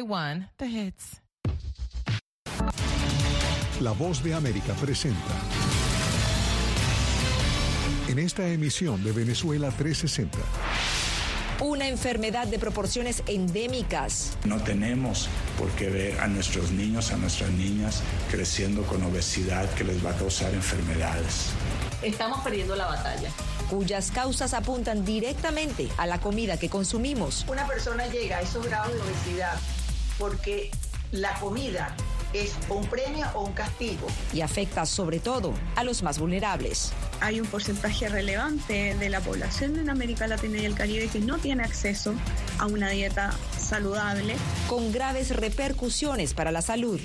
VOA1, The Hits. La voz de América presenta. En esta emisión de Venezuela 360. Una enfermedad de proporciones endémicas. No tenemos por qué ver a nuestros niños, a nuestras niñas creciendo con obesidad que les va a causar enfermedades. Estamos perdiendo la batalla cuyas causas apuntan directamente a la comida que consumimos. Una persona llega a esos grados de obesidad porque la comida es un premio o un castigo. Y afecta sobre todo a los más vulnerables. Hay un porcentaje relevante de la población en América Latina y el Caribe que no tiene acceso a una dieta saludable. Con graves repercusiones para la salud.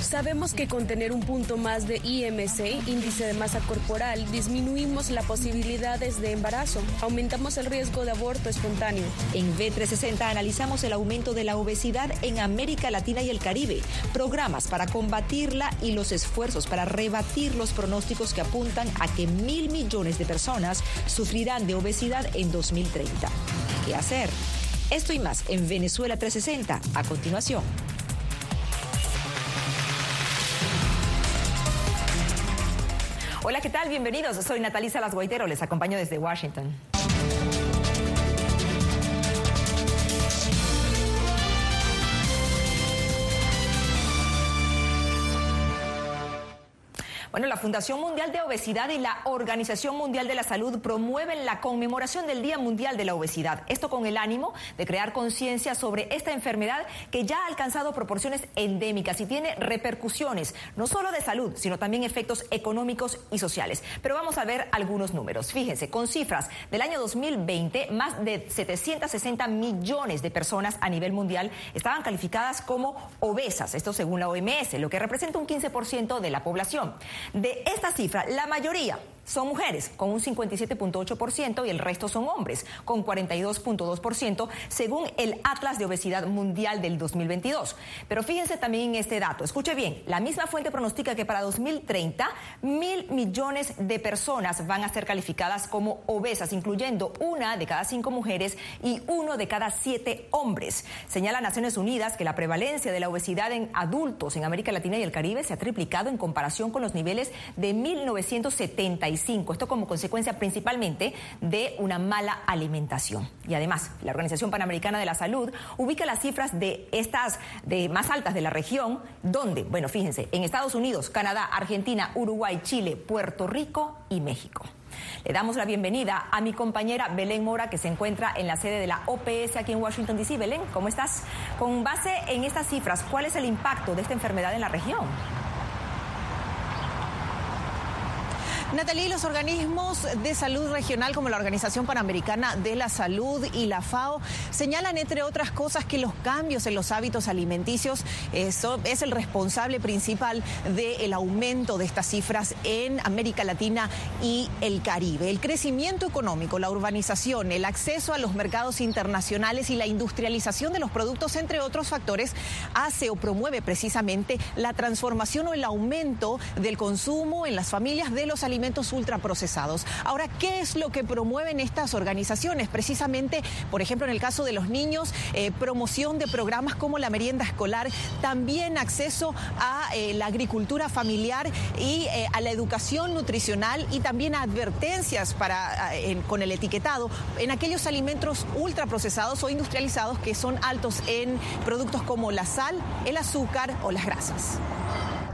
Sabemos que con tener un punto más de IMC, índice de masa corporal, disminuimos las posibilidades de embarazo, aumentamos el riesgo de aborto espontáneo. En B360 analizamos el aumento de la obesidad en América Latina y el Caribe, programas para combatirla y los esfuerzos para rebatir los pronósticos que apuntan a que mil millones de personas sufrirán de obesidad en 2030. ¿Qué hacer? Esto y más en Venezuela 360 a continuación. Hola, ¿qué tal? Bienvenidos. Soy Natalisa Las Guaitero. Les acompaño desde Washington. Bueno, la Fundación Mundial de Obesidad y la Organización Mundial de la Salud promueven la conmemoración del Día Mundial de la Obesidad. Esto con el ánimo de crear conciencia sobre esta enfermedad que ya ha alcanzado proporciones endémicas y tiene repercusiones no solo de salud, sino también efectos económicos y sociales. Pero vamos a ver algunos números. Fíjense, con cifras del año 2020, más de 760 millones de personas a nivel mundial estaban calificadas como obesas, esto según la OMS, lo que representa un 15% de la población. De esta cifra, la mayoría son mujeres, con un 57.8%, y el resto son hombres, con 42.2%, según el Atlas de Obesidad Mundial del 2022. Pero fíjense también en este dato. Escuche bien, la misma fuente pronostica que para 2030 mil millones de personas van a ser calificadas como obesas, incluyendo una de cada cinco mujeres y uno de cada siete hombres. Señala Naciones Unidas que la prevalencia de la obesidad en adultos en América Latina y el Caribe se ha triplicado en comparación con los niveles de 1970 esto como consecuencia principalmente de una mala alimentación. Y además, la Organización Panamericana de la Salud ubica las cifras de estas de más altas de la región, donde, bueno, fíjense, en Estados Unidos, Canadá, Argentina, Uruguay, Chile, Puerto Rico y México. Le damos la bienvenida a mi compañera Belén Mora, que se encuentra en la sede de la OPS aquí en Washington, D.C. Belén, ¿cómo estás? Con base en estas cifras, ¿cuál es el impacto de esta enfermedad en la región? Natalie, los organismos de salud regional como la Organización Panamericana de la Salud y la FAO señalan, entre otras cosas, que los cambios en los hábitos alimenticios eso es el responsable principal del aumento de estas cifras en América Latina y el Caribe. El crecimiento económico, la urbanización, el acceso a los mercados internacionales y la industrialización de los productos, entre otros factores, hace o promueve precisamente la transformación o el aumento del consumo en las familias de los alimentos ultraprocesados. Ahora, ¿qué es lo que promueven estas organizaciones? Precisamente, por ejemplo, en el caso de los niños, eh, promoción de programas como la merienda escolar, también acceso a eh, la agricultura familiar y eh, a la educación nutricional y también advertencias para, con el etiquetado en aquellos alimentos ultraprocesados o industrializados que son altos en productos como la sal, el azúcar o las grasas.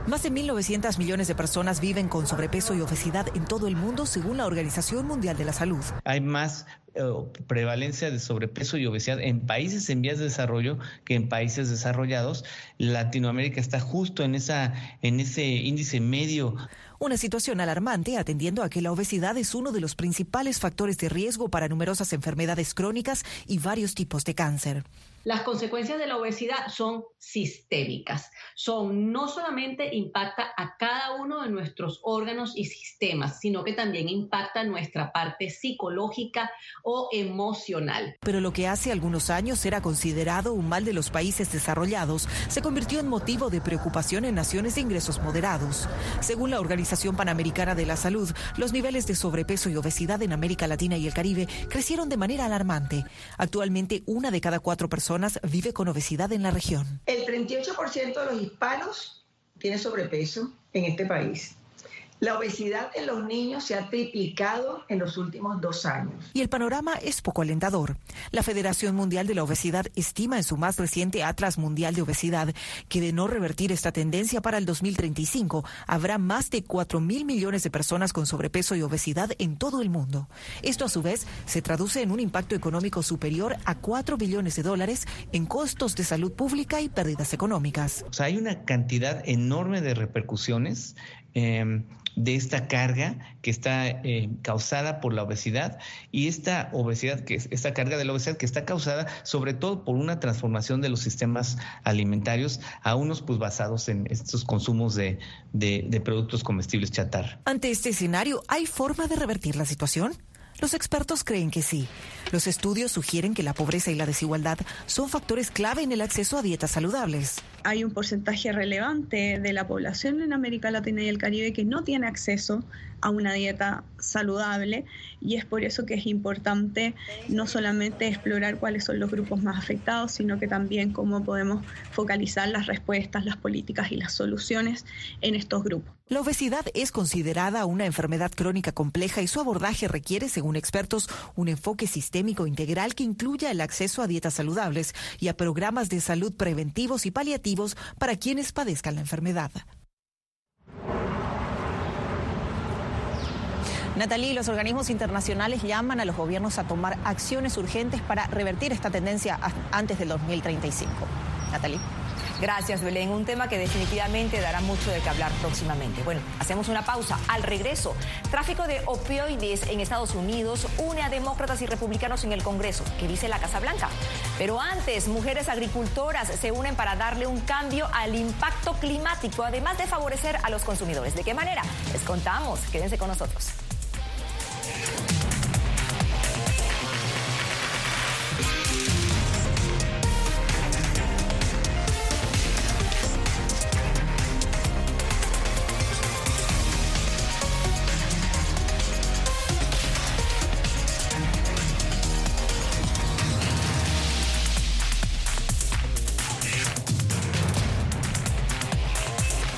Más de 1.900 millones de personas viven con sobrepeso y obesidad en todo el mundo, según la Organización Mundial de la Salud. Hay más eh, prevalencia de sobrepeso y obesidad en países en vías de desarrollo que en países desarrollados. Latinoamérica está justo en, esa, en ese índice medio. Una situación alarmante atendiendo a que la obesidad es uno de los principales factores de riesgo para numerosas enfermedades crónicas y varios tipos de cáncer. Las consecuencias de la obesidad son sistémicas. Son no solamente impacta a cada uno de nuestros órganos y sistemas, sino que también impacta nuestra parte psicológica o emocional. Pero lo que hace algunos años era considerado un mal de los países desarrollados se convirtió en motivo de preocupación en naciones de ingresos moderados. Según la Organización Panamericana de la Salud, los niveles de sobrepeso y obesidad en América Latina y el Caribe crecieron de manera alarmante. Actualmente, una de cada cuatro personas personas vive con obesidad en la región. El 38% de los hispanos tiene sobrepeso en este país. La obesidad en los niños se ha triplicado en los últimos dos años. Y el panorama es poco alentador. La Federación Mundial de la Obesidad estima en su más reciente Atlas Mundial de Obesidad que de no revertir esta tendencia para el 2035 habrá más de 4 mil millones de personas con sobrepeso y obesidad en todo el mundo. Esto a su vez se traduce en un impacto económico superior a 4 billones de dólares en costos de salud pública y pérdidas económicas. O sea, hay una cantidad enorme de repercusiones. Eh, de esta carga que está eh, causada por la obesidad y esta obesidad, que esta carga de la obesidad que está causada sobre todo por una transformación de los sistemas alimentarios a unos pues basados en estos consumos de, de, de productos comestibles chatar. Ante este escenario, ¿hay forma de revertir la situación? Los expertos creen que sí. Los estudios sugieren que la pobreza y la desigualdad son factores clave en el acceso a dietas saludables. Hay un porcentaje relevante de la población en América Latina y el Caribe que no tiene acceso a una dieta saludable y es por eso que es importante no solamente explorar cuáles son los grupos más afectados, sino que también cómo podemos focalizar las respuestas, las políticas y las soluciones en estos grupos. La obesidad es considerada una enfermedad crónica compleja y su abordaje requiere, según expertos, un enfoque sistémico integral que incluya el acceso a dietas saludables y a programas de salud preventivos y paliativos para quienes padezcan la enfermedad. Natalie, los organismos internacionales llaman a los gobiernos a tomar acciones urgentes para revertir esta tendencia antes del 2035. Natalie. Gracias, Belén. Un tema que definitivamente dará mucho de qué hablar próximamente. Bueno, hacemos una pausa. Al regreso, tráfico de opioides en Estados Unidos une a demócratas y republicanos en el Congreso, que dice la Casa Blanca. Pero antes, mujeres agricultoras se unen para darle un cambio al impacto climático, además de favorecer a los consumidores. ¿De qué manera? Les contamos. Quédense con nosotros.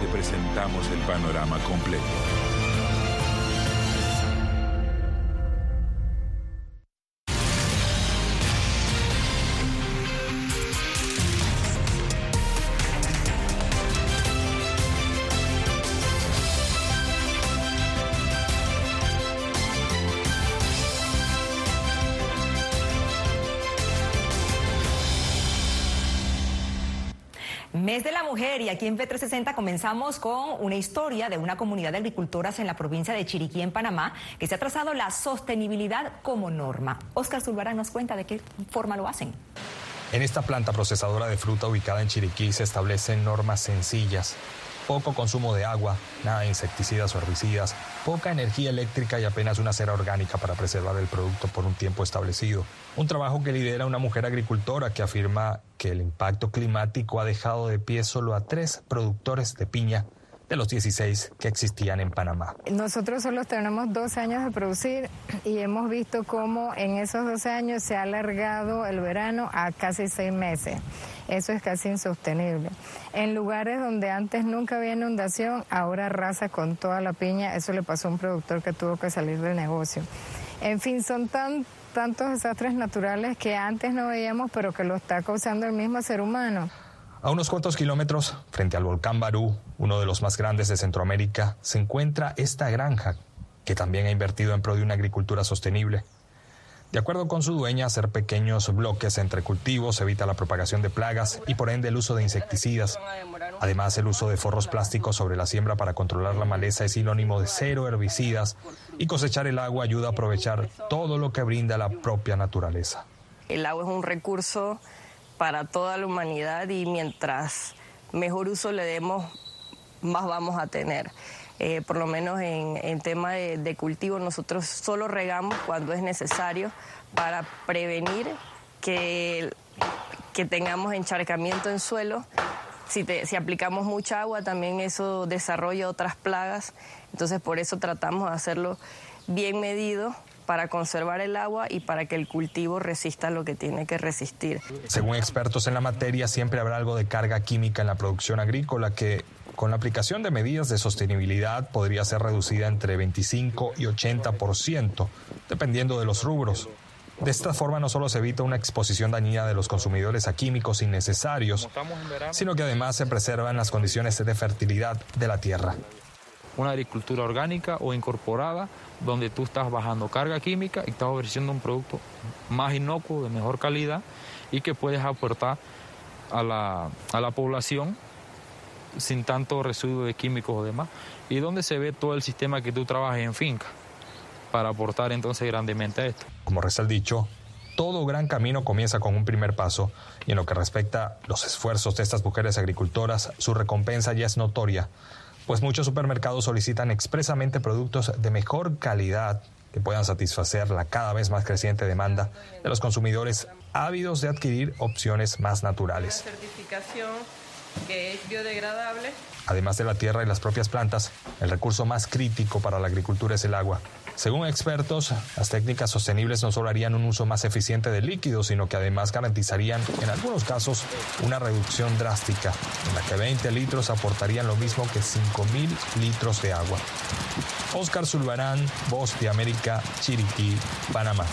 te presentamos el panorama completo. Mes de la Mujer y aquí en P360 comenzamos con una historia de una comunidad de agricultoras en la provincia de Chiriquí, en Panamá, que se ha trazado la sostenibilidad como norma. Oscar Zulbarán nos cuenta de qué forma lo hacen. En esta planta procesadora de fruta ubicada en Chiriquí se establecen normas sencillas poco consumo de agua, nada de insecticidas o herbicidas, poca energía eléctrica y apenas una cera orgánica para preservar el producto por un tiempo establecido. Un trabajo que lidera una mujer agricultora que afirma que el impacto climático ha dejado de pie solo a tres productores de piña de los 16 que existían en Panamá. Nosotros solo tenemos 12 años de producir y hemos visto cómo en esos 12 años se ha alargado el verano a casi seis meses. Eso es casi insostenible. En lugares donde antes nunca había inundación, ahora arrasa con toda la piña. Eso le pasó a un productor que tuvo que salir del negocio. En fin, son tan, tantos desastres naturales que antes no veíamos, pero que lo está causando el mismo ser humano. A unos cuantos kilómetros, frente al volcán Barú, uno de los más grandes de Centroamérica, se encuentra esta granja, que también ha invertido en pro de una agricultura sostenible. De acuerdo con su dueña, hacer pequeños bloques entre cultivos evita la propagación de plagas y por ende el uso de insecticidas. Además, el uso de forros plásticos sobre la siembra para controlar la maleza es sinónimo de cero herbicidas y cosechar el agua ayuda a aprovechar todo lo que brinda la propia naturaleza. El agua es un recurso para toda la humanidad y mientras mejor uso le demos, más vamos a tener. Eh, por lo menos en, tema de, cultivo, nosotros solo regamos cuando es necesario para prevenir que, que tengamos encharcamiento en suelo. Si, si aplicamos mucha agua, también eso desarrolla otras plagas. Entonces, por eso tratamos de hacerlo bien medido para conservar el agua y para que el cultivo resista lo que tiene que resistir. Según expertos en la materia, siempre habrá algo de carga química en la producción agrícola que con la aplicación de medidas de sostenibilidad podría ser reducida entre 25 y 80%, dependiendo de los rubros. De esta forma no solo se evita una exposición dañina de los consumidores a químicos innecesarios, sino que además se preservan las condiciones de fertilidad de la tierra. Una agricultura orgánica o incorporada donde tú estás bajando carga química y estás ofreciendo un producto más inocuo, de mejor calidad y que puedes aportar a la, a la población sin tanto residuo de químicos o demás, y donde se ve todo el sistema que tú trabajas en finca para aportar entonces grandemente a esto. Como reza el dicho, todo gran camino comienza con un primer paso y en lo que respecta a los esfuerzos de estas mujeres agricultoras, su recompensa ya es notoria pues muchos supermercados solicitan expresamente productos de mejor calidad que puedan satisfacer la cada vez más creciente demanda de los consumidores ávidos de adquirir opciones más naturales. certificación que es biodegradable. Además de la tierra y las propias plantas, el recurso más crítico para la agricultura es el agua. Según expertos, las técnicas sostenibles no solo harían un uso más eficiente del líquido, sino que además garantizarían, en algunos casos, una reducción drástica, en la que 20 litros aportarían lo mismo que 5.000 litros de agua. Oscar Zulbarán, Voz de América, Chiriquí, Panamá.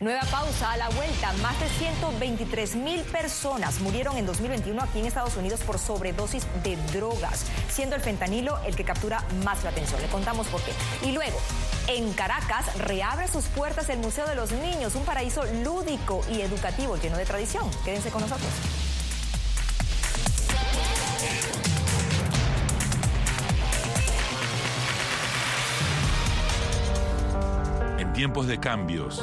Nueva pausa a la vuelta. Más de 123 mil personas murieron en 2021 aquí en Estados Unidos por sobredosis de drogas, siendo el fentanilo el que captura más la atención. Le contamos por qué. Y luego, en Caracas reabre sus puertas el Museo de los Niños, un paraíso lúdico y educativo lleno de tradición. Quédense con nosotros. En tiempos de cambios,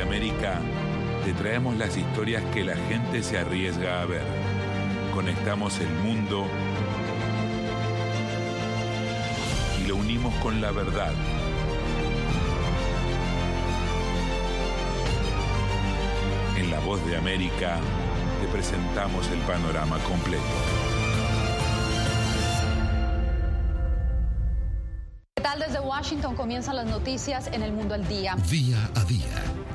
de América, te traemos las historias que la gente se arriesga a ver. Conectamos el mundo y lo unimos con la verdad. En La Voz de América te presentamos el panorama completo. Desde Washington comienzan las noticias en el mundo al día. Día a día,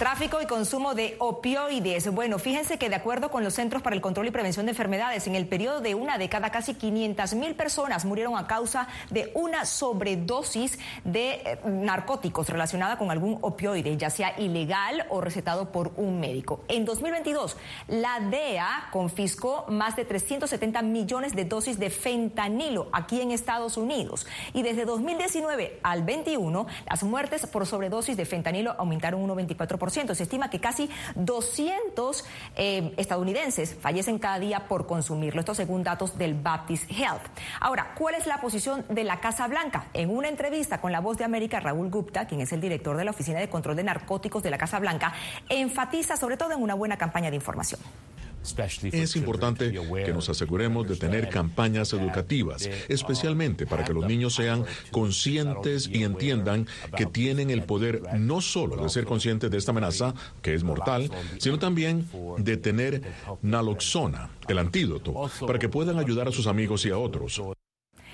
Tráfico y consumo de opioides. Bueno, fíjense que de acuerdo con los Centros para el Control y Prevención de Enfermedades, en el periodo de una década casi 500 mil personas murieron a causa de una sobredosis de eh, narcóticos relacionada con algún opioide, ya sea ilegal o recetado por un médico. En 2022, la DEA confiscó más de 370 millones de dosis de fentanilo aquí en Estados Unidos. Y desde 2019 al 21, las muertes por sobredosis de fentanilo aumentaron un 94%. Se estima que casi 200 eh, estadounidenses fallecen cada día por consumirlo. Esto según datos del Baptist Health. Ahora, ¿cuál es la posición de la Casa Blanca? En una entrevista con La Voz de América, Raúl Gupta, quien es el director de la Oficina de Control de Narcóticos de la Casa Blanca, enfatiza sobre todo en una buena campaña de información. Es importante que nos aseguremos de tener campañas educativas, especialmente para que los niños sean conscientes y entiendan que tienen el poder no solo de ser conscientes de esta amenaza, que es mortal, sino también de tener naloxona, el antídoto, para que puedan ayudar a sus amigos y a otros.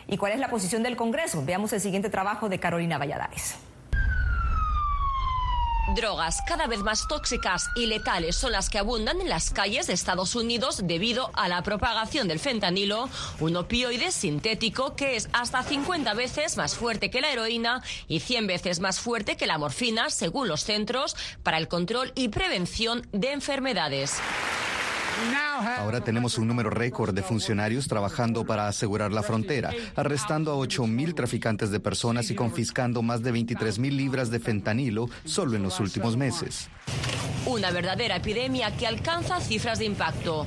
¿Y cuál es la posición del Congreso? Veamos el siguiente trabajo de Carolina Valladares. Drogas cada vez más tóxicas y letales son las que abundan en las calles de Estados Unidos debido a la propagación del fentanilo, un opioide sintético que es hasta 50 veces más fuerte que la heroína y 100 veces más fuerte que la morfina, según los Centros para el Control y Prevención de Enfermedades. Ahora tenemos un número récord de funcionarios trabajando para asegurar la frontera, arrestando a 8.000 traficantes de personas y confiscando más de 23.000 libras de fentanilo solo en los últimos meses. Una verdadera epidemia que alcanza cifras de impacto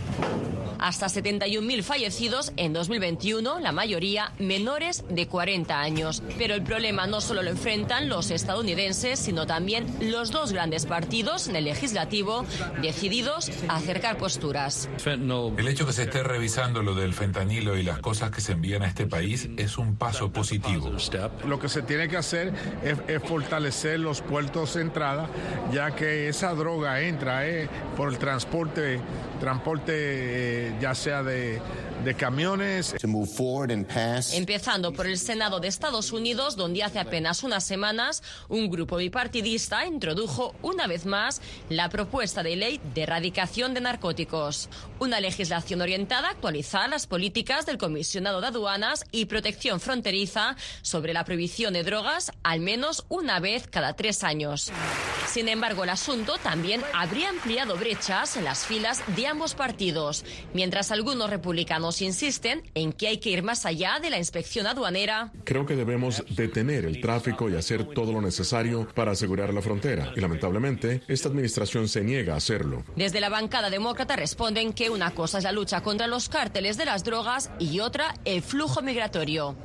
hasta 71.000 fallecidos en 2021, la mayoría menores de 40 años. Pero el problema no solo lo enfrentan los estadounidenses, sino también los dos grandes partidos en el legislativo decididos a acercar posturas. El hecho que se esté revisando lo del fentanilo y las cosas que se envían a este país es un paso positivo. Lo que se tiene que hacer es, fortalecer los puertos de entrada, ya que esa droga entra eh, por el transporte, transporte eh, ya sea de, de camiones. Empezando por el Senado de Estados Unidos, donde hace apenas unas semanas un grupo bipartidista introdujo una vez más la propuesta de ley de erradicación de narcóticos, una legislación orientada a actualizar las políticas del comisionado de aduanas y protección fronteriza sobre la prohibición de drogas al menos una vez cada tres años. Sin embargo, el asunto también habría ampliado brechas en las filas de ambos partidos, mientras algunos republicanos insisten en que hay que ir más allá de la inspección aduanera. Creo que debemos detener el tráfico y hacer todo lo necesario para asegurar la frontera. Y lamentablemente, esta administración se niega a hacerlo. Desde la bancada demócrata responden que una cosa es la lucha contra los cárteles de las drogas y otra el flujo migratorio.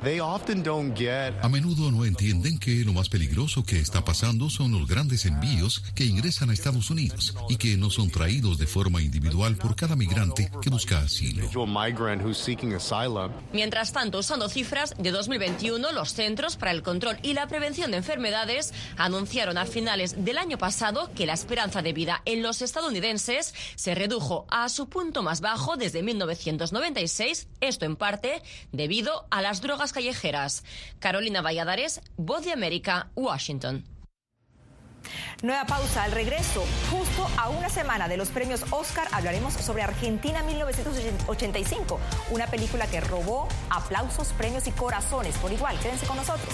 A menudo no entienden que lo más peligroso que está pasando son los grandes envíos que ingresan a Estados Unidos y que no son traídos de forma individual por cada migrante que busca asilo. Mientras tanto, usando cifras de 2021, los Centros para el Control y la Prevención de Enfermedades anunciaron a finales del año pasado que la esperanza de vida en los estadounidenses se redujo a su punto más bajo desde 1996, esto en parte debido a las drogas callejeras. Carolina Valladares, Voz de América, Washington. Nueva pausa al regreso. Justo a una semana de los premios Oscar hablaremos sobre Argentina 1985, una película que robó aplausos, premios y corazones por igual. Quédense con nosotros.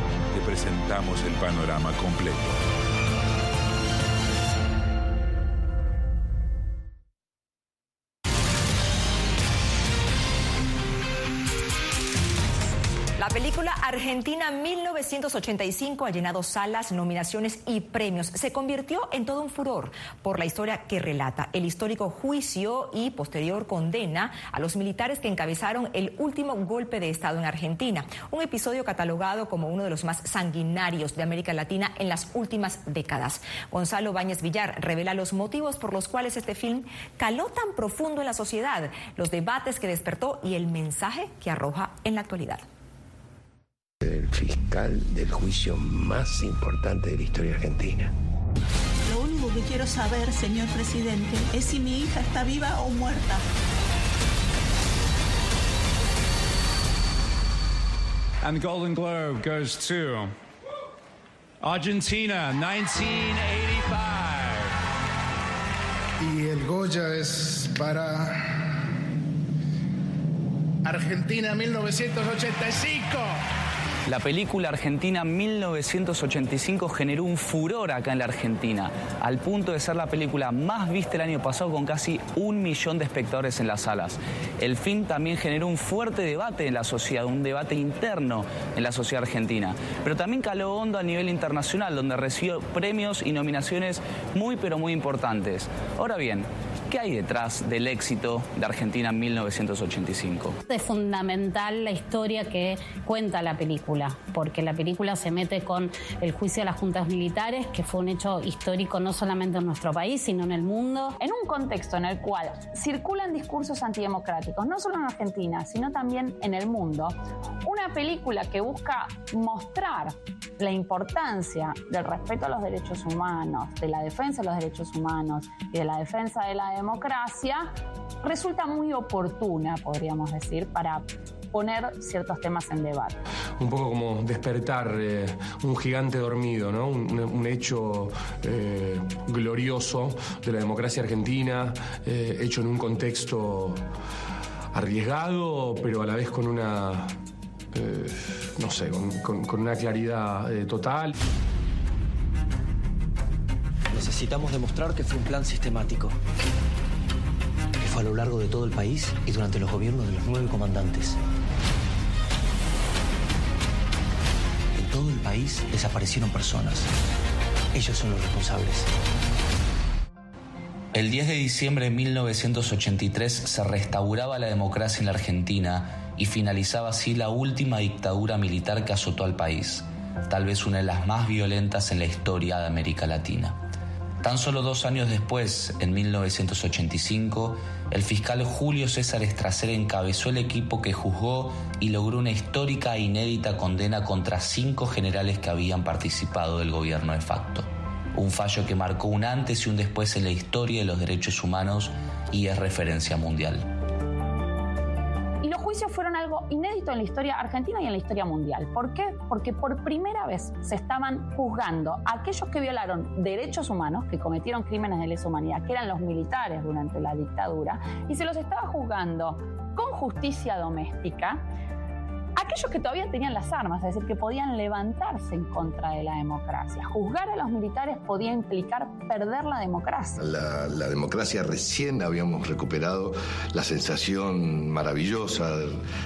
presentamos el panorama completo. Película Argentina 1985 ha llenado salas, nominaciones y premios. Se convirtió en todo un furor por la historia que relata el histórico juicio y posterior condena a los militares que encabezaron el último golpe de Estado en Argentina. Un episodio catalogado como uno de los más sanguinarios de América Latina en las últimas décadas. Gonzalo Báñez Villar revela los motivos por los cuales este film caló tan profundo en la sociedad, los debates que despertó y el mensaje que arroja en la actualidad el fiscal del juicio más importante de la historia argentina. Lo único que quiero saber, señor presidente, es si mi hija está viva o muerta. And the Golden Globe goes to Argentina, 1985. Y el Goya es para Argentina 1985. La película argentina 1985 generó un furor acá en la Argentina, al punto de ser la película más vista el año pasado con casi un millón de espectadores en las salas. El film también generó un fuerte debate en la sociedad, un debate interno en la sociedad argentina, pero también caló hondo a nivel internacional, donde recibió premios y nominaciones muy pero muy importantes. Ahora bien, ¿Qué hay detrás del éxito de Argentina en 1985? Es fundamental la historia que cuenta la película, porque la película se mete con el juicio a las juntas militares, que fue un hecho histórico no solamente en nuestro país, sino en el mundo. En un contexto en el cual circulan discursos antidemocráticos, no solo en Argentina, sino también en el mundo, una película que busca mostrar la importancia del respeto a los derechos humanos, de la defensa de los derechos humanos y de la defensa de la democracia, resulta muy oportuna, podríamos decir, para poner ciertos temas en debate. Un poco como despertar eh, un gigante dormido, ¿no? un, un hecho eh, glorioso de la democracia argentina, eh, hecho en un contexto arriesgado, pero a la vez con una, eh, no sé, con, con- con una claridad eh, total. Necesitamos demostrar que fue un plan sistemático. Fue a lo largo de todo el país y durante los gobiernos de los nueve comandantes. En todo el país desaparecieron personas. Ellos son los responsables. El 10 de diciembre de 1983 se restauraba la democracia en la Argentina y finalizaba así la última dictadura militar que azotó al país, tal vez una de las más violentas en la historia de América Latina. Tan solo dos años después, en 1985, el fiscal Julio César Estracer encabezó el equipo que juzgó y logró una histórica e inédita condena contra cinco generales que habían participado del gobierno de facto. Un fallo que marcó un antes y un después en la historia de los derechos humanos y es referencia mundial. Juicios fueron algo inédito en la historia argentina y en la historia mundial. ¿Por qué? Porque por primera vez se estaban juzgando a aquellos que violaron derechos humanos, que cometieron crímenes de lesa humanidad, que eran los militares durante la dictadura, y se los estaba juzgando con justicia doméstica aquellos que todavía tenían las armas, es decir, que podían levantarse en contra de la democracia. Juzgar a los militares podía implicar perder la democracia. La, democracia recién habíamos recuperado la sensación maravillosa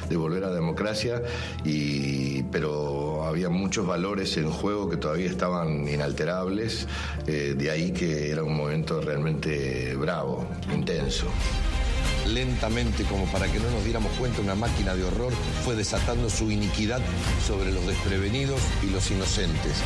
de, volver a la democracia, y, pero había muchos valores en juego que todavía estaban inalterables, eh, de ahí que era un momento realmente bravo, intenso lentamente, como para que no nos diéramos cuenta, una máquina de horror fue desatando su iniquidad sobre los desprevenidos y los inocentes.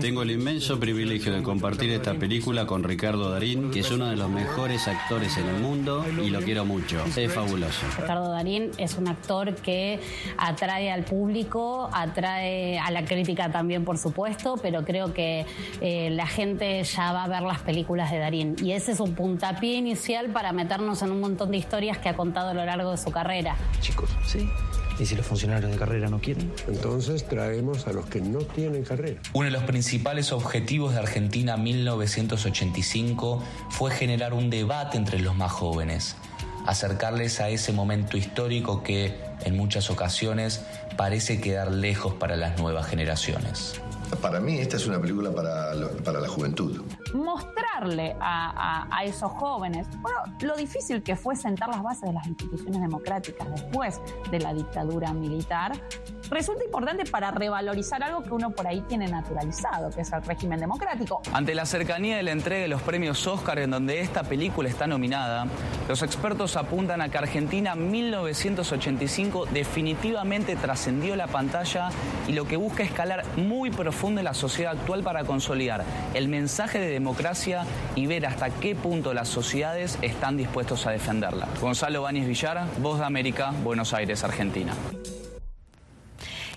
Tengo el inmenso privilegio de compartir esta película con Ricardo Darín, que es uno de los mejores actores en el mundo y lo quiero mucho. Es fabuloso. Ricardo Darín es un actor que atrae al público, atrae a la crítica también, por supuesto, pero creo que eh, la gente ya va a ver las películas de Darín y ese es un puntapié inicial para meternos en un montón de historias que ha contado a lo largo de su carrera. Chicos, sí. ¿Y si los funcionarios de carrera no quieren? Entonces traemos a los que no tienen carrera. Uno de los principales objetivos de Argentina 1985 fue generar un debate entre los más jóvenes, acercarles a ese momento histórico que, en muchas ocasiones, parece quedar lejos para las nuevas generaciones. Para mí esta es una película para, para la juventud. A, esos jóvenes, bueno, lo difícil que fue sentar las bases de las instituciones democráticas después de la dictadura militar, resulta importante para revalorizar algo que uno por ahí tiene naturalizado, que es el régimen democrático. Ante la cercanía de la entrega de los premios Oscar en donde esta película está nominada, los expertos apuntan a que Argentina 1985 definitivamente trascendió la pantalla y lo que busca escalar muy profundo en la sociedad actual para consolidar el mensaje de democracia y ver hasta qué punto las sociedades están dispuestos a defenderla. Gonzalo Báñez Villar, Voz de América, Buenos Aires, Argentina.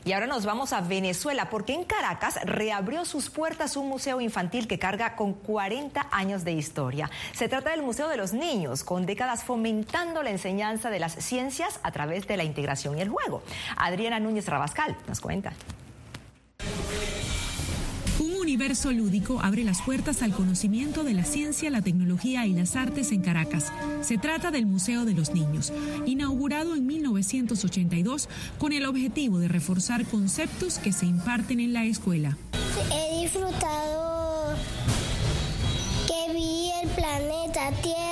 Y ahora nos vamos a Venezuela porque en Caracas reabrió sus puertas un museo infantil que carga con 40 años de historia. Se trata del Museo de los Niños, con décadas fomentando la enseñanza de las ciencias a través de la integración y el juego. Adriana Núñez Rabascal nos cuenta. Un universo lúdico abre las puertas al conocimiento de la ciencia, la tecnología y las artes en Caracas. Se trata del Museo de los Niños, inaugurado en 1982 con el objetivo de reforzar conceptos que se imparten en la escuela. He disfrutado que vi el planeta Tierra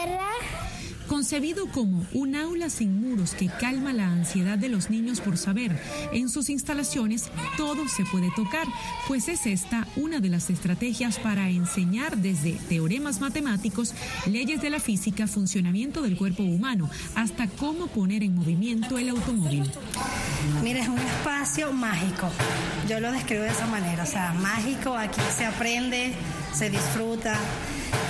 Concebido como un aula sin muros que calma la ansiedad de los niños por saber, en sus instalaciones todo se puede tocar, pues es esta una de las estrategias para enseñar desde teoremas matemáticos, leyes de la física, funcionamiento del cuerpo humano, hasta cómo poner en movimiento el automóvil. Mira, es un espacio mágico. Yo lo describo de esa manera, o sea, mágico, aquí se aprende, se disfruta.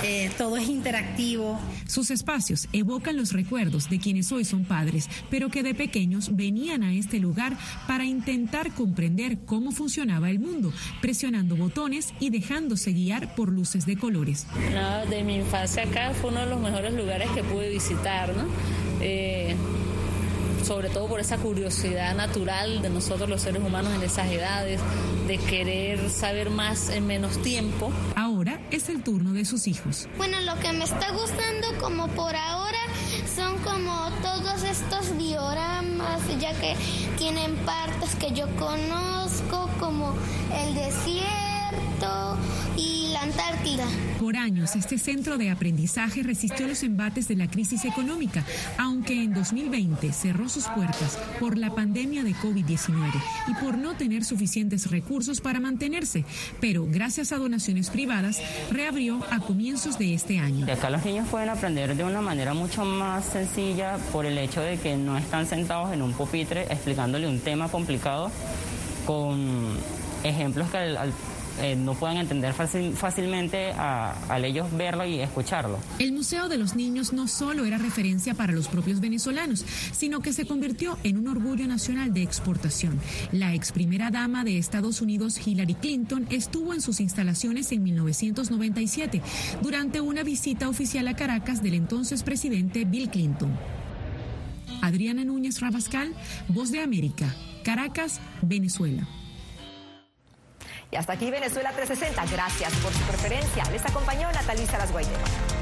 Eh, todo es interactivo. Sus espacios evocan los recuerdos de quienes hoy son padres, pero que de pequeños venían a este lugar para intentar comprender cómo funcionaba el mundo, presionando botones y dejándose guiar por luces de colores. de mi infancia acá fue uno de los mejores lugares que pude visitar, ¿no? Eh, sobre todo por esa curiosidad natural de nosotros los seres humanos en esas edades, de querer saber más en menos tiempo. Ahora es el turno de sus hijos. Bueno, lo que me está gustando como por ahora son como todos estos dioramas, ya que tienen partes que yo conozco, como el desierto y la Antártida. Por años, este centro de aprendizaje resistió los embates de la crisis económica, aunque en 2020 cerró sus puertas por la pandemia de COVID-19 y por no tener suficientes recursos para mantenerse. Pero gracias a donaciones privadas, reabrió a comienzos de este año. acá los niños pueden aprender de una manera mucho más sencilla por el hecho de que no están sentados en un pupitre explicándole un tema complicado con ejemplos que al eh, no puedan entender fácilmente al ellos verlo y escucharlo. El Museo de los Niños no solo era referencia para los propios venezolanos, sino que se convirtió en un orgullo nacional de exportación. La ex primera dama de Estados Unidos, Hillary Clinton, estuvo en sus instalaciones en 1997 durante una visita oficial a Caracas del entonces presidente Bill Clinton. Adriana Núñez Rabascal, Voz de América, Caracas, Venezuela. Y hasta aquí Venezuela 360. Gracias por su preferencia. Les acompañó Natalisa Las Guayderas.